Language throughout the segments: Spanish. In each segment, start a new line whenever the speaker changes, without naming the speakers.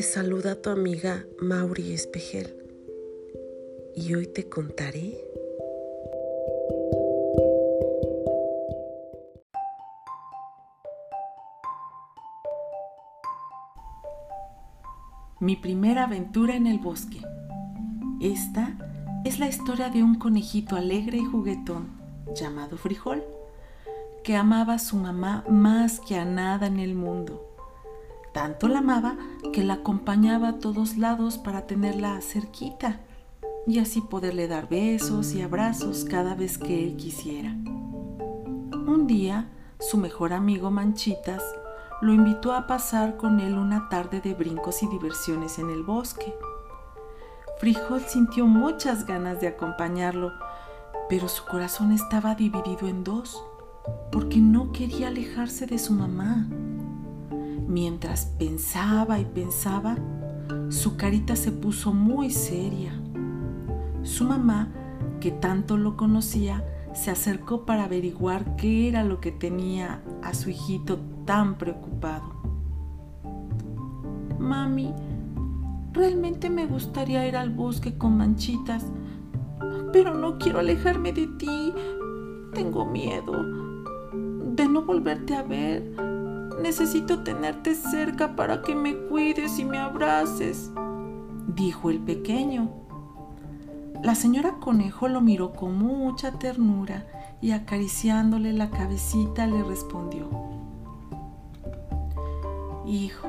Te saluda tu amiga Mauri Espejel y hoy te contaré
Mi primera aventura en el bosque. Esta es la historia de un conejito alegre y juguetón llamado Frijol, que amaba a su mamá más que a nada en el mundo. Tanto la amaba que la acompañaba a todos lados para tenerla cerquita y así poderle dar besos y abrazos cada vez que él quisiera. Un día, su mejor amigo Manchitas lo invitó a pasar con él una tarde de brincos y diversiones en el bosque. Frijol sintió muchas ganas de acompañarlo, pero su corazón estaba dividido en dos, porque no quería alejarse de su mamá. Mientras pensaba y pensaba, su carita se puso muy seria. Su mamá, que tanto lo conocía, se acercó para averiguar qué era lo que tenía a su hijito tan preocupado. Mami, realmente me gustaría ir al bosque con manchitas, pero no quiero alejarme de ti. Tengo miedo de no volverte a ver. Necesito tenerte cerca para que me cuides y me abraces, dijo el pequeño. La señora Conejo lo miró con mucha ternura y acariciándole la cabecita le respondió, Hijo,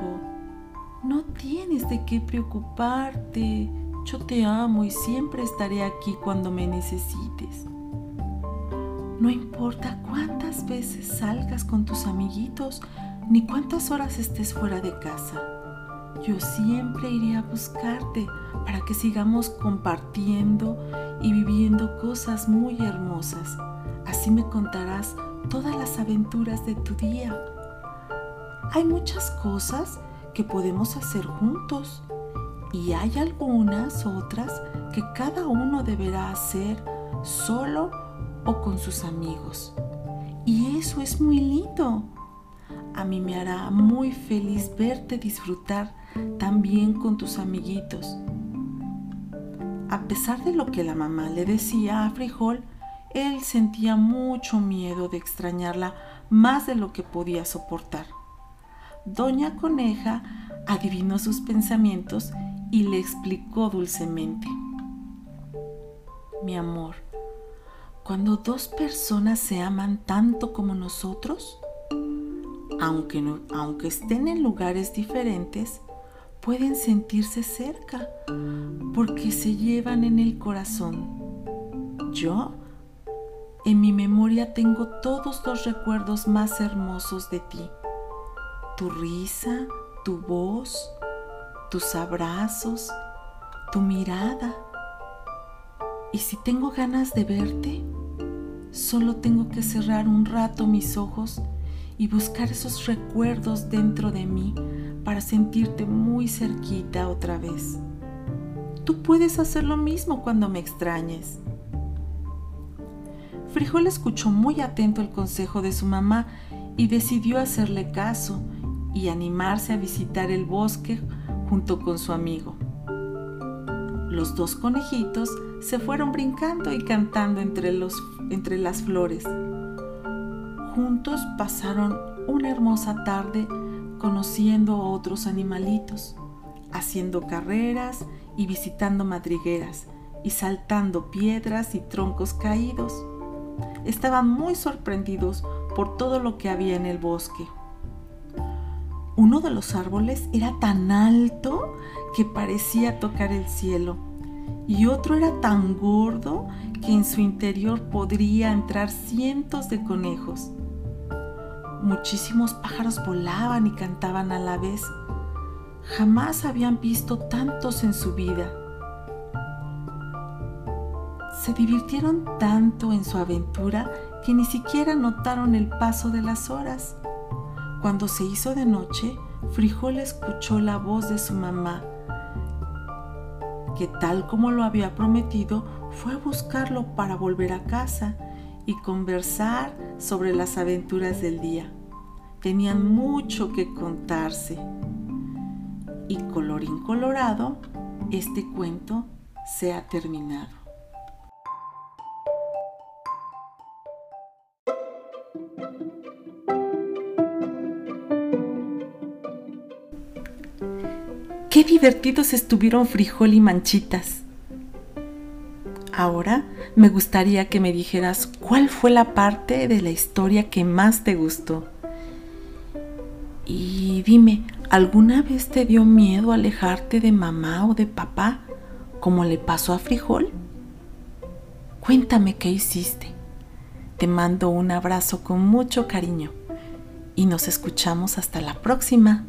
no tienes de qué preocuparte. Yo te amo y siempre estaré aquí cuando me necesites. No importa cuántas veces salgas con tus amiguitos ni cuántas horas estés fuera de casa. Yo siempre iré a buscarte para que sigamos compartiendo y viviendo cosas muy hermosas. Así me contarás todas las aventuras de tu día. Hay muchas cosas que podemos hacer juntos y hay algunas otras que cada uno deberá hacer solo o con sus amigos. Y eso es muy lindo. A mí me hará muy feliz verte disfrutar también con tus amiguitos. A pesar de lo que la mamá le decía a Frijol, él sentía mucho miedo de extrañarla más de lo que podía soportar. Doña Coneja adivinó sus pensamientos y le explicó dulcemente. Mi amor, cuando dos personas se aman tanto como nosotros, aunque, aunque estén en lugares diferentes, pueden sentirse cerca porque se llevan en el corazón. Yo, en mi memoria tengo todos los recuerdos más hermosos de ti. Tu risa, tu voz, tus abrazos, tu mirada. Y si tengo ganas de verte, solo tengo que cerrar un rato mis ojos y buscar esos recuerdos dentro de mí para sentirte muy cerquita otra vez. Tú puedes hacer lo mismo cuando me extrañes. Frijol escuchó muy atento el consejo de su mamá y decidió hacerle caso y animarse a visitar el bosque junto con su amigo. Los dos conejitos se fueron brincando y cantando entre, los, entre las flores. Juntos pasaron una hermosa tarde conociendo a otros animalitos, haciendo carreras y visitando madrigueras y saltando piedras y troncos caídos. Estaban muy sorprendidos por todo lo que había en el bosque. Uno de los árboles era tan alto que parecía tocar el cielo y otro era tan gordo que en su interior podría entrar cientos de conejos. Muchísimos pájaros volaban y cantaban a la vez. Jamás habían visto tantos en su vida. Se divirtieron tanto en su aventura que ni siquiera notaron el paso de las horas. Cuando se hizo de noche, Frijol escuchó la voz de su mamá, que tal como lo había prometido, fue a buscarlo para volver a casa y conversar sobre las aventuras del día. Tenían mucho que contarse. Y colorín colorado, este cuento se ha terminado. Qué divertidos estuvieron frijol y manchitas. Ahora me gustaría que me dijeras cuál fue la parte de la historia que más te gustó. Y dime, ¿alguna vez te dio miedo alejarte de mamá o de papá, como le pasó a Frijol? Cuéntame qué hiciste. Te mando un abrazo con mucho cariño y nos escuchamos hasta la próxima.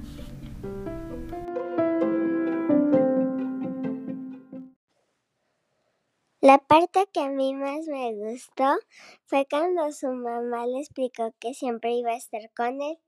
La parte que a mí más me gustó fue cuando su mamá le explicó que siempre iba a estar con él.